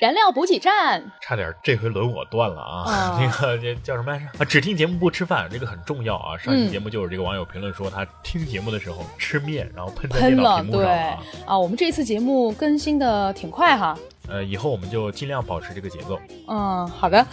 燃料补给站，差点这回轮我断了啊！那个这叫什么来着？啊，只听节目不吃饭，这个很重要啊！上期节目就有这个网友评论说，他听节目的时候吃面，然后喷在电脑屏幕上啊！啊，我们这次节目更新的挺快哈。呃，以后我们就尽量保持这个节奏。嗯，好的。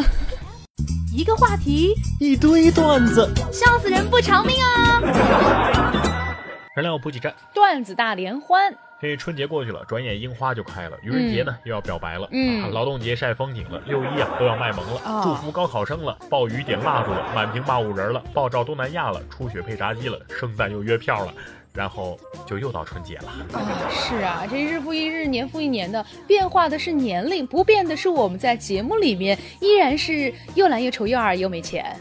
一个话题，一堆段子，笑死人不偿命啊！燃料补给站，段子大联欢。这春节过去了，转眼樱花就开了。愚人节呢又要表白了，嗯，劳动节晒风景了，六一啊都要卖萌了，祝福高考生了，暴雨点蜡烛了，满屏骂五人了，爆照东南亚了，初雪配炸鸡了，圣诞又约票了，然后就又到春节了。啊，是啊，这日复一日，年复一年的变化的是年龄，不变的是我们在节目里面依然是又懒又丑又二又没钱。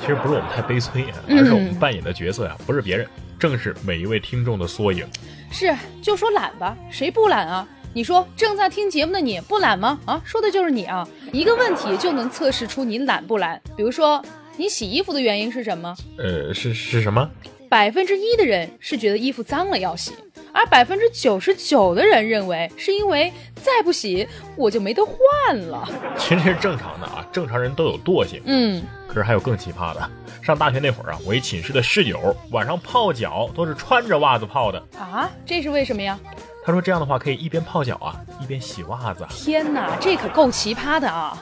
其实不是我们太悲催，而是我们扮演的角色呀，不是别人，正是每一位听众的缩影。是，就说懒吧，谁不懒啊？你说正在听节目的你不懒吗？啊，说的就是你啊！一个问题就能测试出你懒不懒。比如说，你洗衣服的原因是什么？呃，是是什么？百分之一的人是觉得衣服脏了要洗，而百分之九十九的人认为是因为再不洗我就没得换了。其实这是正常的啊，正常人都有惰性。嗯，可是还有更奇葩的。上大学那会儿啊，我一寝室的室友晚上泡脚都是穿着袜子泡的啊，这是为什么呀？他说这样的话可以一边泡脚啊，一边洗袜子。天哪，这可够奇葩的啊！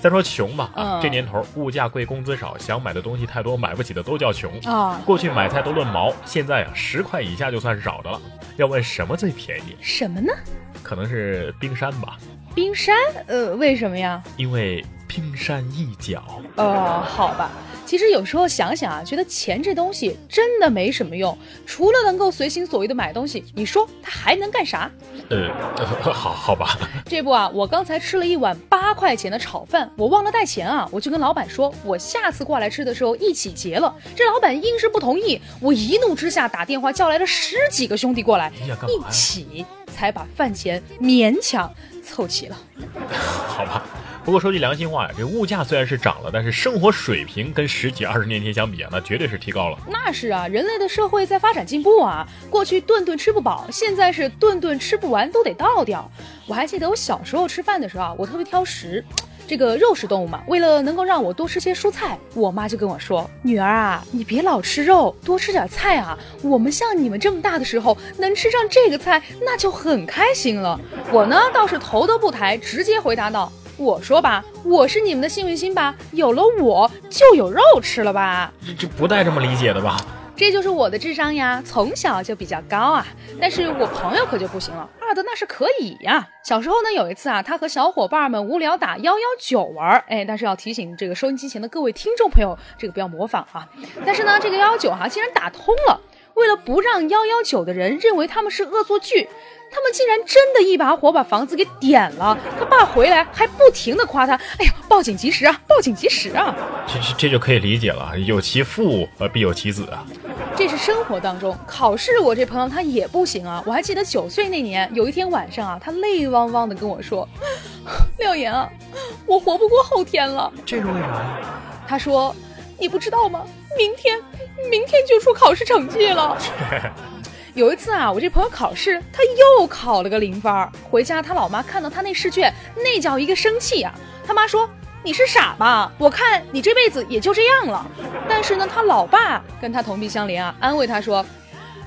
再说穷吧啊，这年头物价贵，工资少，想买的东西太多，买不起的都叫穷啊。过去买菜都论毛，现在啊十块以下就算是少的了。要问什么最便宜？什么呢？可能是冰山吧。冰山？呃，为什么呀？因为冰山一角。哦，好吧。其实有时候想想啊，觉得钱这东西真的没什么用，除了能够随心所欲的买东西，你说它还能干啥？呃，好好吧。这不啊，我刚才吃了一碗八块钱的炒饭，我忘了带钱啊，我就跟老板说，我下次过来吃的时候一起结了。这老板硬是不同意，我一怒之下打电话叫来了十几个兄弟过来，一起才把饭钱勉强凑齐了。好吧。不过说句良心话呀，这物价虽然是涨了，但是生活水平跟十几二十年前相比啊，那绝对是提高了。那是啊，人类的社会在发展进步啊。过去顿顿吃不饱，现在是顿顿吃不完都得倒掉。我还记得我小时候吃饭的时候啊，我特别挑食，这个肉食动物嘛，为了能够让我多吃些蔬菜，我妈就跟我说：“女儿啊，你别老吃肉，多吃点菜啊。我们像你们这么大的时候，能吃上这个菜，那就很开心了。”我呢倒是头都不抬，直接回答道。我说吧，我是你们的幸运星吧，有了我就有肉吃了吧？这这不带这么理解的吧？这就是我的智商呀，从小就比较高啊。但是我朋友可就不行了，二的那是可以呀。小时候呢，有一次啊，他和小伙伴们无聊打幺幺九玩，哎，但是要提醒这个收音机前的各位听众朋友，这个不要模仿啊。但是呢，这个幺幺九哈竟然打通了，为了不让幺幺九的人认为他们是恶作剧。他们竟然真的一把火把房子给点了！他爸回来还不停的夸他：“哎呀，报警及时啊，报警及时啊！”这这这就可以理解了，有其父而必有其子啊。这是生活当中，考试我这朋友他也不行啊。我还记得九岁那年有一天晚上啊，他泪汪汪的跟我说：“廖岩啊，我活不过后天了。”这是为啥呀？他说：“你不知道吗？明天，明天就出考试成绩了。”有一次啊，我这朋友考试，他又考了个零分。回家，他老妈看到他那试卷，那叫一个生气呀。他妈说：“你是傻吧？我看你这辈子也就这样了。”但是呢，他老爸跟他同病相怜啊，安慰他说：“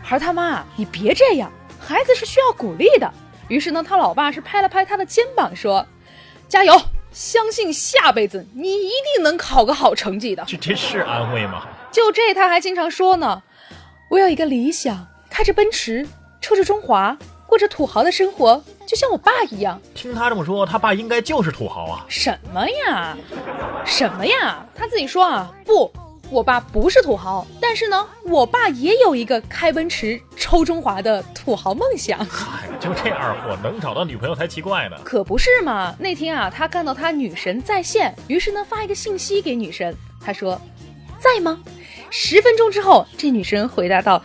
孩他妈，你别这样，孩子是需要鼓励的。”于是呢，他老爸是拍了拍他的肩膀说：“加油，相信下辈子你一定能考个好成绩的。”这这是安慰吗？就这他还经常说呢：“我有一个理想。”开着奔驰，抽着中华，过着土豪的生活，就像我爸一样。听他这么说，他爸应该就是土豪啊？什么呀，什么呀？他自己说啊，不，我爸不是土豪，但是呢，我爸也有一个开奔驰、抽中华的土豪梦想。嗨，就这二货能找到女朋友才奇怪呢。可不是嘛？那天啊，他看到他女神在线，于是呢发一个信息给女神，他说：“在吗？”十分钟之后，这女神回答道：“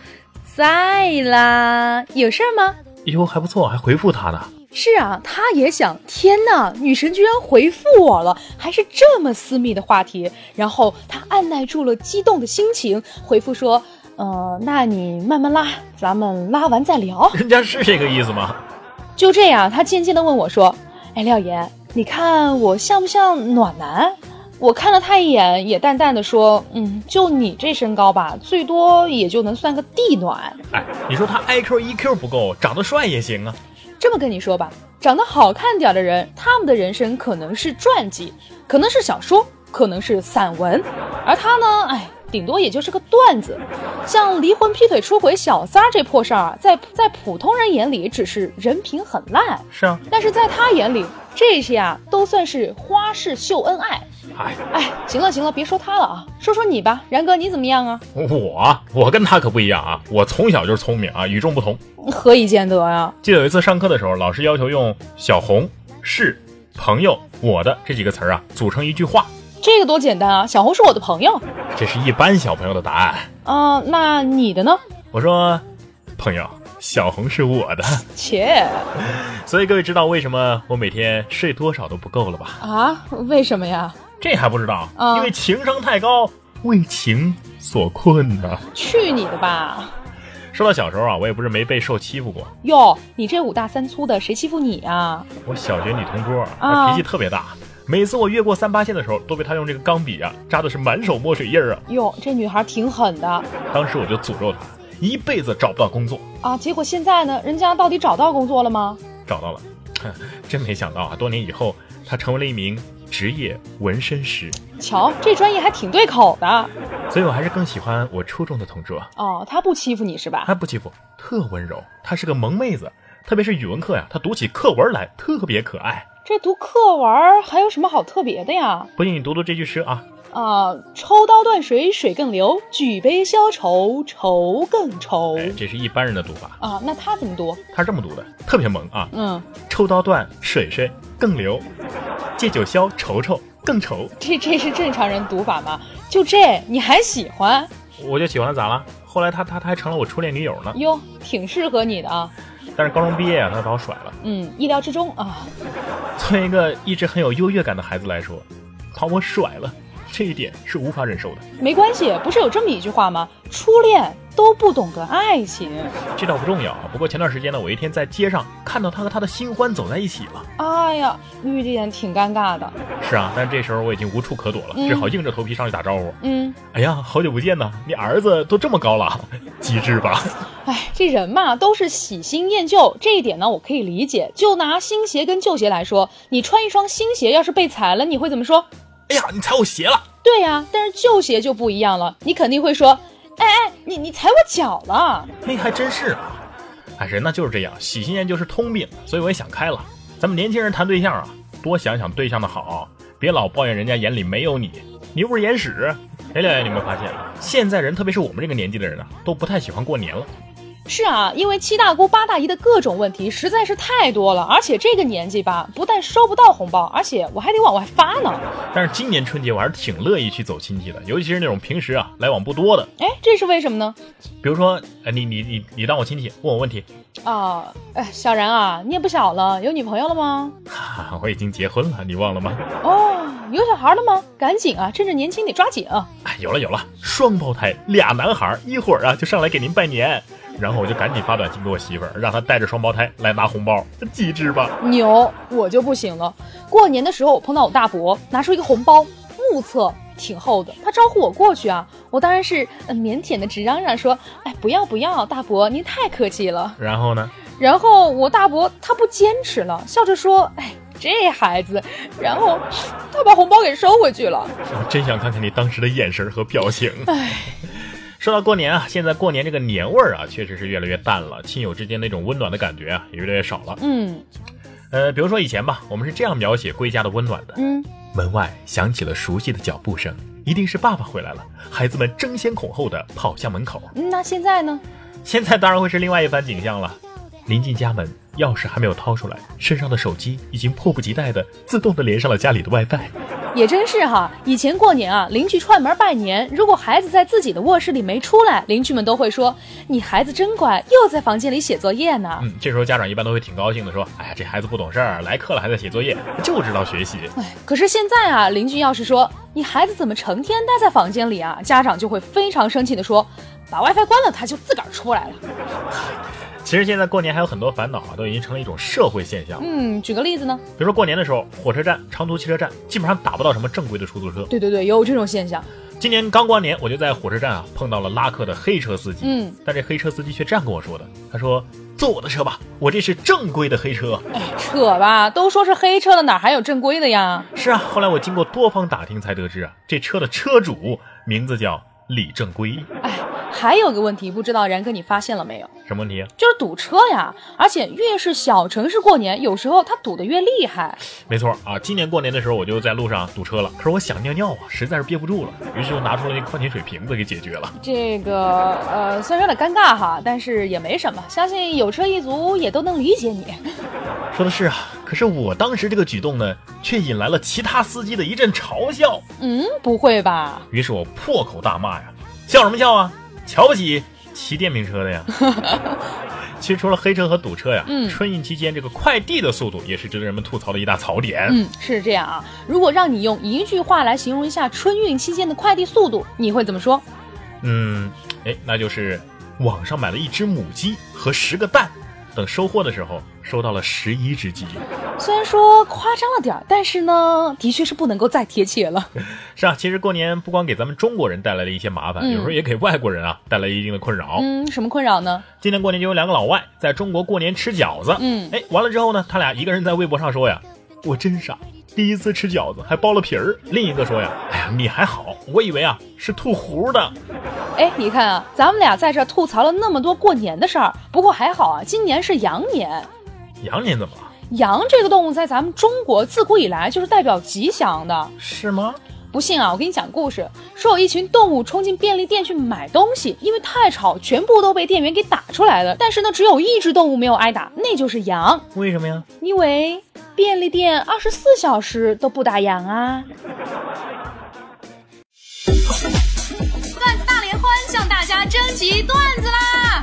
在啦，有事儿吗？”哟，还不错，还回复他呢。是啊，他也想，天哪，女神居然回复我了，还是这么私密的话题。然后他按耐住了激动的心情，回复说：“呃，那你慢慢拉，咱们拉完再聊。”人家是这个意思吗？就这样，他渐渐的问我说：“哎，廖岩，你看我像不像暖男？”我看了他一眼，也淡淡的说：“嗯，就你这身高吧，最多也就能算个地暖。”哎，你说他 I Q E Q 不够，长得帅也行啊。这么跟你说吧，长得好看点的人，他们的人生可能是传记，可能是小说，可能是散文，而他呢，哎，顶多也就是个段子。像离婚、劈腿、出轨、小三儿这破事儿，在在普通人眼里只是人品很烂，是啊，但是在他眼里，这些啊都算是花式秀恩爱。哎哎，行了行了，别说他了啊，说说你吧，然哥你怎么样啊？我我跟他可不一样啊，我从小就是聪明啊，与众不同。何以见得呀？记得有一次上课的时候，老师要求用小红、是、朋友、我的这几个词儿啊，组成一句话。这个多简单啊！小红是我的朋友，这是一般小朋友的答案。啊，那你的呢？我说，朋友，小红是我的。切。所以各位知道为什么我每天睡多少都不够了吧？啊？为什么呀？这还不知道？因为情商太高，为情所困呢。去你的吧！说到小时候啊，我也不是没被受欺负过。哟，你这五大三粗的，谁欺负你啊？我小学女同桌，她脾气特别大，每次我越过三八线的时候，都被她用这个钢笔啊扎的是满手墨水印儿啊。哟，这女孩挺狠的。当时我就诅咒她一辈子找不到工作啊。结果现在呢，人家到底找到工作了吗？找到了，真没想到啊，多年以后，她成为了一名。职业纹身师，瞧这专业还挺对口的，所以我还是更喜欢我初中的同桌。哦，他不欺负你是吧？他不欺负，特温柔。她是个萌妹子，特别是语文课呀，她读起课文来特别可爱。这读课文还有什么好特别的呀？不信你读读这句诗啊。啊，抽刀断水，水更流；举杯消愁，愁更愁。这是一般人的读法啊。那他怎么读？他是这么读的，特别萌啊。嗯，抽刀断，水水更流；借酒消，愁愁更愁。这这是正常人读法吗？就这你还喜欢？我就喜欢，咋了？后来他他他还成了我初恋女友呢。哟，挺适合你的啊。但是高中毕业啊，他把我甩了。嗯，意料之中啊。作为一个一直很有优越感的孩子来说，把我甩了。这一点是无法忍受的。没关系，不是有这么一句话吗？初恋都不懂得爱情。这倒不重要。不过前段时间呢，我一天在街上看到他和他的新欢走在一起了。哎呀，遇见挺尴尬的。是啊，但这时候我已经无处可躲了，只好硬着头皮上去打招呼。嗯，哎呀，好久不见呐！你儿子都这么高了，机智吧？哎，这人嘛，都是喜新厌旧，这一点呢，我可以理解。就拿新鞋跟旧鞋来说，你穿一双新鞋，要是被踩了，你会怎么说？哎呀，你踩我鞋了！对呀，但是旧鞋就不一样了，你肯定会说，哎哎，你你踩我脚了。那还真是啊，哎，人呢就是这样，喜新厌旧是通病，所以我也想开了。咱们年轻人谈对象啊，多想想对象的好，别老抱怨人家眼里没有你，你又不是眼屎。哎，亮亮，你有没有发现，现在人，特别是我们这个年纪的人呢，都不太喜欢过年了。是啊，因为七大姑八大姨的各种问题实在是太多了，而且这个年纪吧，不但收不到红包，而且我还得往外发呢。但是今年春节我还是挺乐意去走亲戚的，尤其是那种平时啊来往不多的。哎，这是为什么呢？比如说，哎，你你你你当我亲戚，问我问题。啊，哎，小然啊，你也不小了，有女朋友了吗？哈，我已经结婚了，你忘了吗？哦，有小孩了吗？赶紧啊，趁着年轻得抓紧啊！哎，有了有了，双胞胎，俩男孩，一会儿啊就上来给您拜年。然后我就赶紧发短信给我媳妇儿，让她带着双胞胎来拿红包，机智吧？牛，我就不行了。过年的时候我碰到我大伯，拿出一个红包，目测挺厚的，他招呼我过去啊，我当然是腼腆的直嚷嚷说：“哎，不要不要，大伯您太客气了。”然后呢？然后我大伯他不坚持了，笑着说：“哎，这孩子。”然后他把红包给收回去了。我真想看看你当时的眼神和表情。哎。说到过年啊，现在过年这个年味儿啊，确实是越来越淡了，亲友之间那种温暖的感觉啊，也越来越少了。嗯，呃，比如说以前吧，我们是这样描写归家的温暖的。嗯，门外响起了熟悉的脚步声，一定是爸爸回来了。孩子们争先恐后的跑向门口。那现在呢？现在当然会是另外一番景象了。临近家门，钥匙还没有掏出来，身上的手机已经迫不及待的自动的连上了家里的 WiFi。也真是哈，以前过年啊，邻居串门拜年，如果孩子在自己的卧室里没出来，邻居们都会说：“你孩子真乖，又在房间里写作业呢。”嗯，这时候家长一般都会挺高兴的，说：“哎呀，这孩子不懂事儿，来客了还在写作业，就知道学习。”哎，可是现在啊，邻居要是说：“你孩子怎么成天待在房间里啊？”家长就会非常生气的说：“把 WiFi 关了，他就自个儿出来了。”其实现在过年还有很多烦恼啊，都已经成了一种社会现象。嗯，举个例子呢？比如说过年的时候，火车站、长途汽车站基本上打不到什么正规的出租车。对对对，有这种现象。今年刚过完年，我就在火车站啊碰到了拉客的黑车司机。嗯，但这黑车司机却这样跟我说的：“他说坐我的车吧，我这是正规的黑车。”哎，扯吧，都说是黑车了，哪还有正规的呀？是啊，后来我经过多方打听才得知啊，这车的车主名字叫李正规。哎。还有个问题，不知道然哥你发现了没有？什么问题？就是堵车呀！而且越是小城市过年，有时候它堵得越厉害。没错啊，今年过年的时候我就在路上堵车了，可是我想尿尿啊，实在是憋不住了，于是就拿出了那矿泉水瓶子给解决了。这个呃，虽然有点尴尬哈，但是也没什么，相信有车一族也都能理解你。说的是啊，可是我当时这个举动呢，却引来了其他司机的一阵嘲笑。嗯，不会吧？于是我破口大骂呀，笑什么笑啊？瞧不起骑电瓶车的呀！其实除了黑车和堵车呀，嗯，春运期间这个快递的速度也是值得人们吐槽的一大槽点。嗯，是这样啊。如果让你用一句话来形容一下春运期间的快递速度，你会怎么说？嗯，哎，那就是网上买了一只母鸡和十个蛋。等收货的时候，收到了十一只鸡。虽然说夸张了点儿，但是呢，的确是不能够再贴切了。是啊，其实过年不光给咱们中国人带来了一些麻烦，有时候也给外国人啊带来一定的困扰。嗯，什么困扰呢？今年过年就有两个老外在中国过年吃饺子。嗯，哎，完了之后呢，他俩一个人在微博上说呀：“我真傻。”第一次吃饺子还剥了皮儿，另一个说呀：“哎呀，你还好，我以为啊是吐糊的。”哎，你看啊，咱们俩在这吐槽了那么多过年的事儿，不过还好啊，今年是羊年。羊年怎么了？羊这个动物在咱们中国自古以来就是代表吉祥的，是吗？不信啊，我给你讲故事，说有一群动物冲进便利店去买东西，因为太吵，全部都被店员给打出来了。但是呢，只有一只动物没有挨打，那就是羊。为什么呀？因为。便利店二十四小时都不打烊啊！段子大联欢向大家征集段子啦！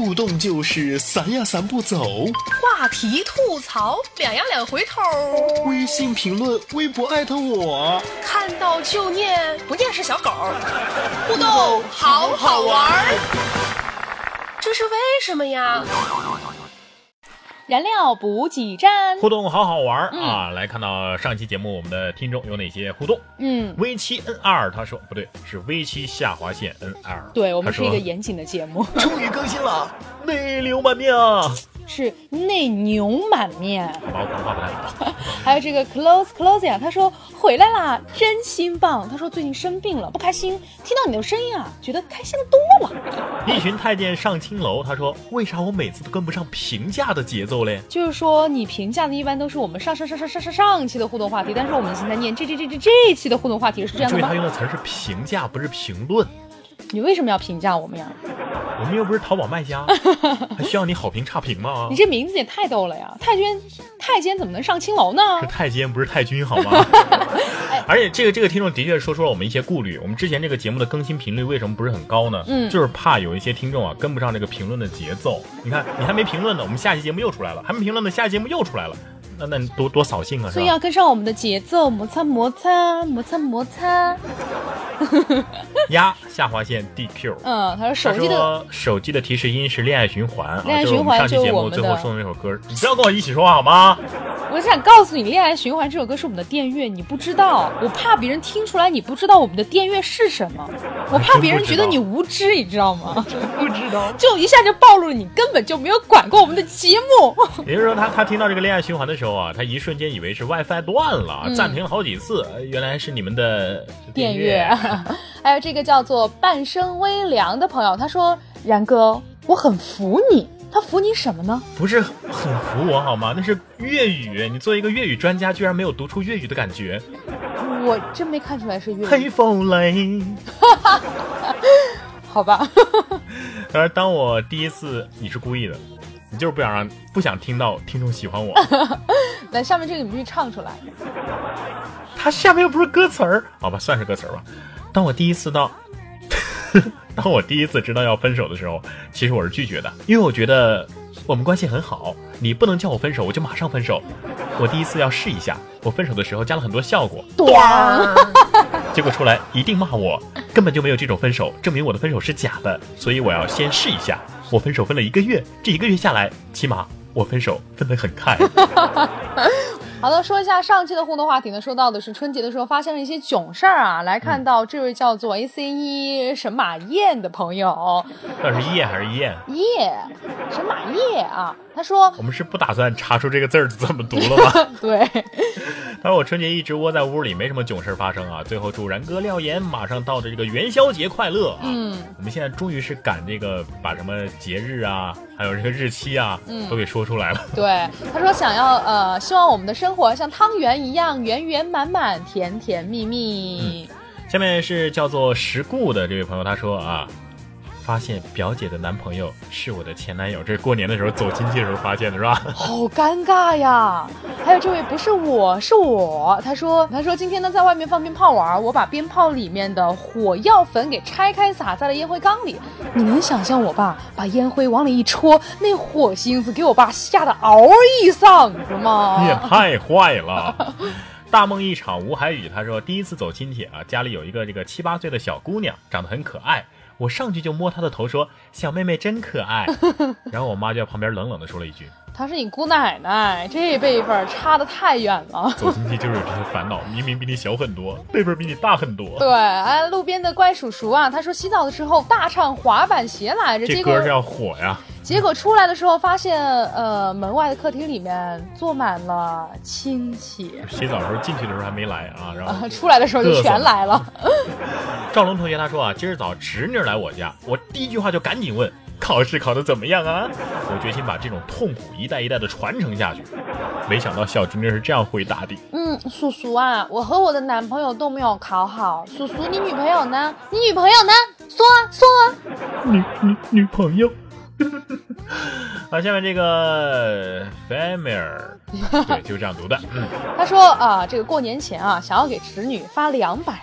互动就是散呀散不走，话题吐槽两呀两回头，微信评论微博艾特我，看到就念不念是小狗，互动好好玩，这是为什么呀？燃料补给站互动好好玩啊！来看到上期节目，我们的听众有哪些互动？嗯，V 七 N 二他说不对，是 V 七下划线 N 二。对我们是一个严谨的节目，终于更新了，泪流满面啊！是内牛满面。还有这个 close close 呀，他说回来啦，真心棒。他说最近生病了，不开心，听到你的声音啊，觉得开心的多了。一群太监上青楼，他说为啥我每次都跟不上评价的节奏嘞？就是说你评价的一般都是我们上上上上上上上期的互动话题，但是我们现在念这这这这这一期的互动话题是这样的吗？他用的词是评价，不是评论。你为什么要评价我们呀？我们又不是淘宝卖家，还需要你好评差评吗？你这名字也太逗了呀！太监，太监怎么能上青楼呢？是太监，不是太君，好吗？而且这个这个听众的确说出了我们一些顾虑。我们之前这个节目的更新频率为什么不是很高呢？嗯，就是怕有一些听众啊跟不上这个评论的节奏。你看，你还没评论呢，我们下期节目又出来了；还没评论呢，下期节目又出来了。那那多多扫兴啊！所以要跟上我们的节奏，摩擦摩擦摩擦摩擦。压下划线 DQ。嗯，他说手机的手机的提示音是恋爱循环啊，恋爱循环上期节目最后送的那首歌。你不要跟我一起说话好吗？我想告诉你，《恋爱循环》这首歌是我们的电乐，你不知道，我怕别人听出来你不知道我们的电乐是什么，我怕别人觉得你无知，你知道吗？真不知道，就一下就暴露了，你根本就没有管过我们的节目。也就是说，他他听到这个《恋爱循环》的时候啊，他一瞬间以为是 WiFi 断了，暂停了好几次，原来是你们的电乐。还有这个叫做半生微凉的朋友，他说：“然哥，我很服你。”他服你什么呢？不是很服我好吗？那是粤语，你作为一个粤语专家，居然没有读出粤语的感觉。我真没看出来是粤语。黑风雷。好吧。而当我第一次，你是故意的，你就是不想让不想听到听众喜欢我。来，下面这个你必须唱出来。它下面又不是歌词儿，好吧，算是歌词儿吧。当我第一次到。当我第一次知道要分手的时候，其实我是拒绝的，因为我觉得我们关系很好，你不能叫我分手，我就马上分手。我第一次要试一下，我分手的时候加了很多效果，结果出来一定骂我，根本就没有这种分手，证明我的分手是假的，所以我要先试一下。我分手分了一个月，这一个月下来，起码我分手分得很开。好的，说一下上期的互动话题呢，说到的是春节的时候发生了一些囧事儿啊。来看到这位叫做 A C E 神马燕的朋友，到底是燕还是燕？叶，神马叶啊。他说：“我们是不打算查出这个字儿怎么读了吗？” 对。他说：“我春节一直窝在屋里，没什么囧事发生啊。最后祝然哥廖岩马上到的这个元宵节快乐啊！嗯，我们现在终于是赶这个把什么节日啊，还有这个日期啊，都给说出来了。对，他说想要呃，希望我们的生活像汤圆一样圆圆满满、甜甜蜜蜜。下面是叫做石固的这位朋友，他说啊。”发现表姐的男朋友是我的前男友，这是过年的时候走亲戚的时候发现的，是吧？好尴尬呀！还有这位不是我，是我。他说，他说今天呢在外面放鞭炮玩，我把鞭炮里面的火药粉给拆开撒在了烟灰缸里。你能想象我爸把烟灰往里一戳，那火星子给我爸吓得嗷一嗓子吗？你也太坏了！大梦一场吴海宇他说第一次走亲戚啊，家里有一个这个七八岁的小姑娘，长得很可爱。我上去就摸她的头，说：“小妹妹真可爱。” 然后我妈就在旁边冷冷的说了一句：“她是你姑奶奶，这辈分差的太远了。”走亲戚就是有这些烦恼，明明比你小很多，辈分比你大很多。对，哎，路边的怪叔叔啊，他说洗澡的时候大唱滑板鞋来着，这歌是要火呀。结果出来的时候发现，呃，门外的客厅里面坐满了亲戚。洗澡的时候进去的时候还没来啊，然后 出来的时候就全来了。赵龙同学他说啊，今儿早侄女来我家，我第一句话就赶紧问考试考得怎么样啊？我决心把这种痛苦一代一代的传承下去。没想到小侄女是这样回答的：嗯，叔叔啊，我和我的男朋友都没有考好。叔叔，你女朋友呢？你女朋友呢？说啊说啊。女女女朋友。好，下面这个 Famir，对，就是这样读的。嗯，他说啊，这个过年前啊，想要给侄女发两百，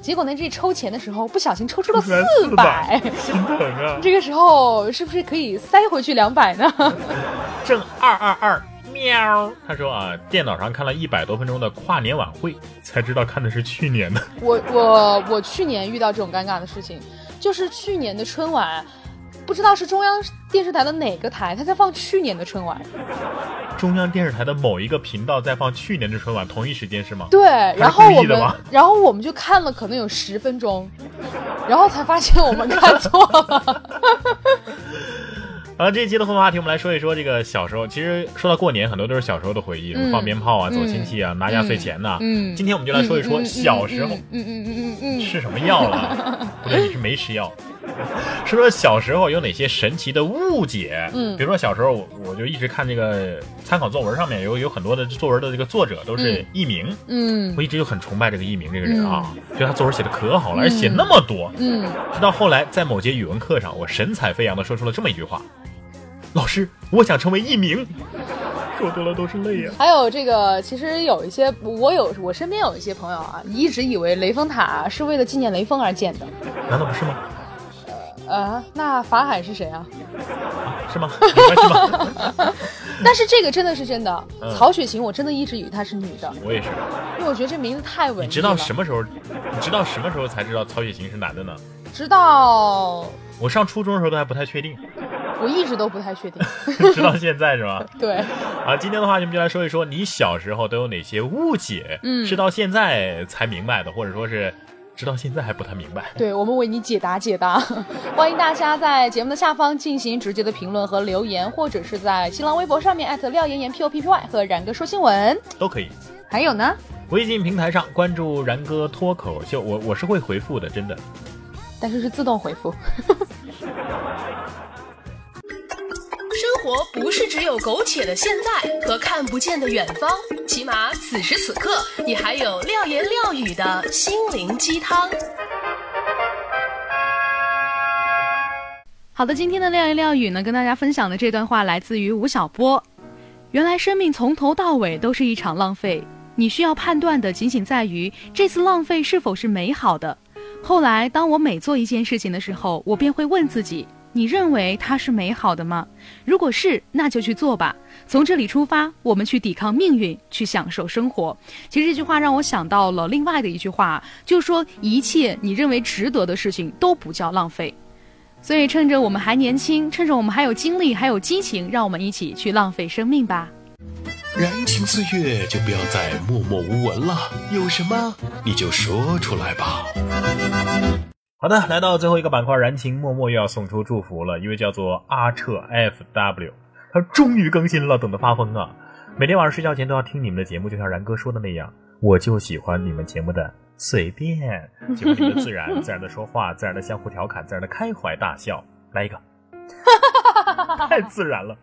结果呢，这抽钱的时候不小心抽出了四百，心疼啊！这个时候是不是可以塞回去两百呢？正二二二喵，他说啊，电脑上看了一百多分钟的跨年晚会，才知道看的是去年的。我我我去年遇到这种尴尬的事情，就是去年的春晚。不知道是中央电视台的哪个台，他在放去年的春晚。中央电视台的某一个频道在放去年的春晚，同一时间是吗？对，然后我们，然后我们就看了可能有十分钟，然后才发现我们看错了。好了，这一期的互动话题，我们来说一说这个小时候。其实说到过年，很多都是小时候的回忆，放鞭炮啊、走亲戚啊、拿压岁钱呐。嗯，今天我们就来说一说小时候，嗯嗯嗯嗯嗯，吃什么药了？不对，你是没吃药。说说小时候有哪些神奇的误解？嗯，比如说小时候我我就一直看这个参考作文上面有有很多的作文的这个作者都是佚名，嗯，我一直就很崇拜这个佚名这个人啊，觉得他作文写的可好了，而且写那么多，嗯，直到后来在某节语文课上，我神采飞扬的说出了这么一句话：“老师，我想成为佚名。”说多了都是泪呀。还有这个，其实有一些我有我身边有一些朋友啊，一直以为雷峰塔是为了纪念雷锋而建的，难道不是吗？呃，那法海是谁啊？是吗？是吗？但是这个真的是真的。曹雪芹，我真的一直以为她是女的。我也是，因为我觉得这名字太文艺了。你知道什么时候？你知道什么时候才知道曹雪芹是男的呢？直到。我上初中的时候都还不太确定。我一直都不太确定，直到现在是吗？对。啊，今天的话，你们就来说一说你小时候都有哪些误解，嗯，是到现在才明白的，或者说是直到现在还不太明白。对，我们为你解答解答。欢迎大家在节目的下方进行直接的评论和留言，或者是在新浪微博上面艾特廖妍妍 P O P P Y 和然哥说新闻都可以。还有呢，微信平台上关注然哥脱口秀，我我是会回复的，真的。但是是自动回复。活不是只有苟且的现在和看不见的远方，起码此时此刻，你还有廖言廖语的心灵鸡汤。好的，今天的廖言廖语呢，跟大家分享的这段话来自于吴晓波。原来生命从头到尾都是一场浪费，你需要判断的仅仅在于这次浪费是否是美好的。后来，当我每做一件事情的时候，我便会问自己。你认为它是美好的吗？如果是，那就去做吧。从这里出发，我们去抵抗命运，去享受生活。其实这句话让我想到了另外的一句话，就是说一切你认为值得的事情都不叫浪费。所以趁着我们还年轻，趁着我们还有精力，还有激情，让我们一起去浪费生命吧。燃情岁月，就不要再默默无闻了。有什么你就说出来吧。好的，来到最后一个板块，燃情默默又要送出祝福了。一位叫做阿彻 F W，他终于更新了，等得发疯啊！每天晚上睡觉前都要听你们的节目，就像然哥说的那样，我就喜欢你们节目的随便，喜欢你们自然，自然的说话，自然的相互调侃，自然的开怀大笑。来一个，太自然了。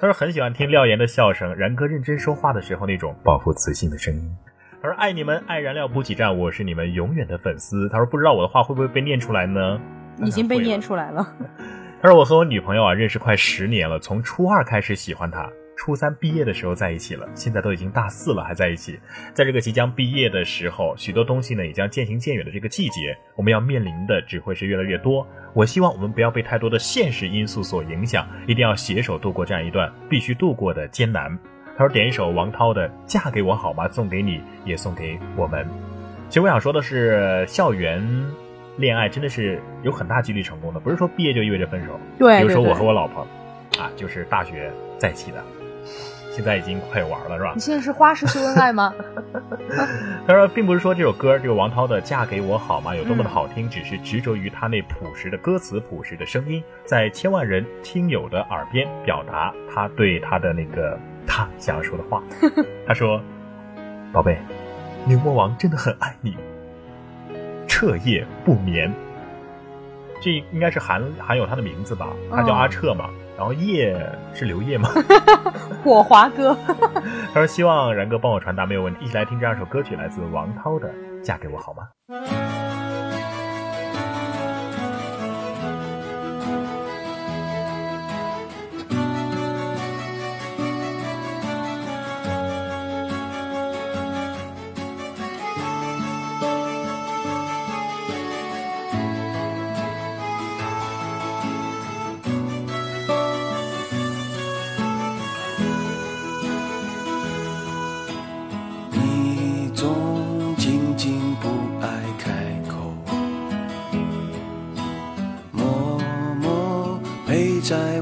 他说很喜欢听廖岩的笑声，然哥认真说话的时候那种饱腹磁性的声音。他说：“爱你们，爱燃料补给站，我是你们永远的粉丝。”他说：“不知道我的话会不会被念出来呢？”已经被念出来了。他说：“我和我女朋友啊认识快十年了，从初二开始喜欢她，初三毕业的时候在一起了，现在都已经大四了还在一起。在这个即将毕业的时候，许多东西呢也将渐行渐远的这个季节，我们要面临的只会是越来越多。我希望我们不要被太多的现实因素所影响，一定要携手度过这样一段必须度过的艰难。”他说：“点一首王涛的《嫁给我好吗》，送给你，也送给我们。其实我想说的是，校园恋爱真的是有很大几率成功的，不是说毕业就意味着分手。对，比如说我和我老婆，啊，就是大学在一起的，现在已经快玩了，是吧？你现在是花式秀恩爱吗？他说，并不是说这首歌，这个王涛的《嫁给我好吗》有多么的好听，只是执着于他那朴实的歌词、朴实的声音，在千万人听友的耳边表达他对他的那个。”他想要说的话，他说：“宝贝，牛魔王真的很爱你，彻夜不眠。这应该是含含有他的名字吧？他叫阿彻嘛。然后夜是刘烨吗？火华哥。他说希望然哥帮我传达没有问题。一起来听这样一首歌曲，来自王涛的《嫁给我好吗》。”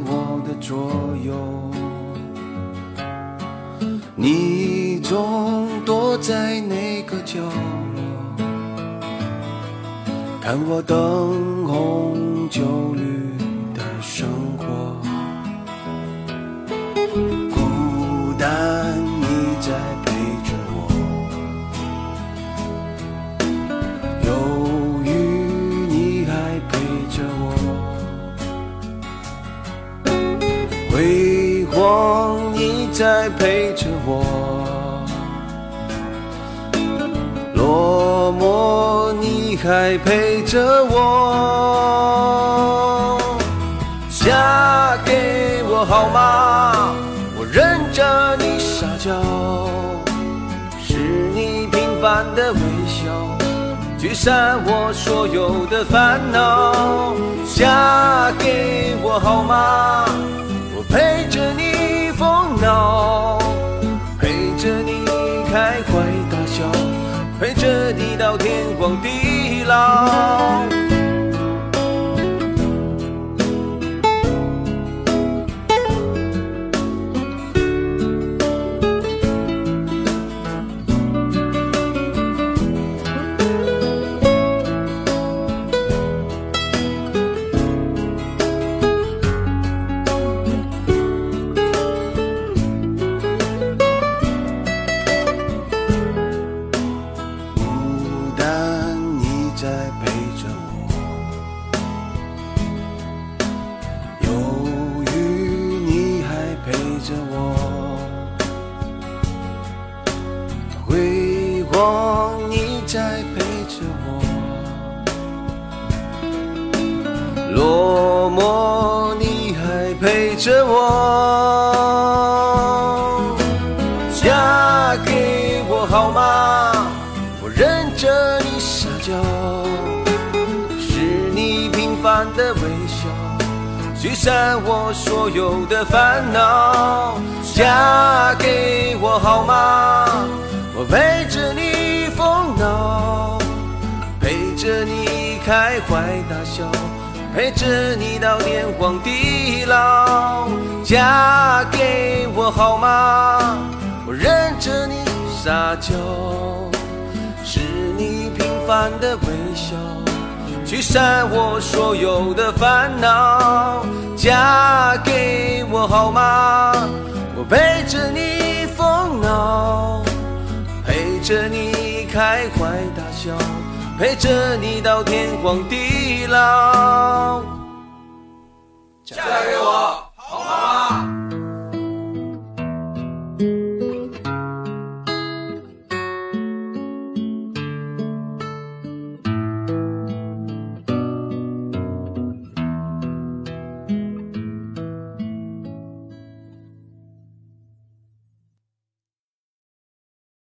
我的左右，你总躲在那个角落，看我灯红酒绿。陪着我；落寞，你还陪着我。嫁给我好吗？我忍着你撒娇，是你平凡的微笑，驱散我所有的烦恼。嫁给我好吗？我陪着你闹，陪着你开怀大笑，陪着你到天荒地老。着我。嫁给我好吗？我认着你撒娇，是你平凡的微笑，驱散我所有的烦恼。嫁给我好吗？我陪着你疯闹，陪着你开怀大笑，陪着你到天荒地老。嫁给我好吗？我认着你撒娇，是你平凡的微笑，驱散我所有的烦恼。嫁给我好吗？我陪着你疯闹，陪着你开怀大笑，陪着你到天荒地老。嫁给我。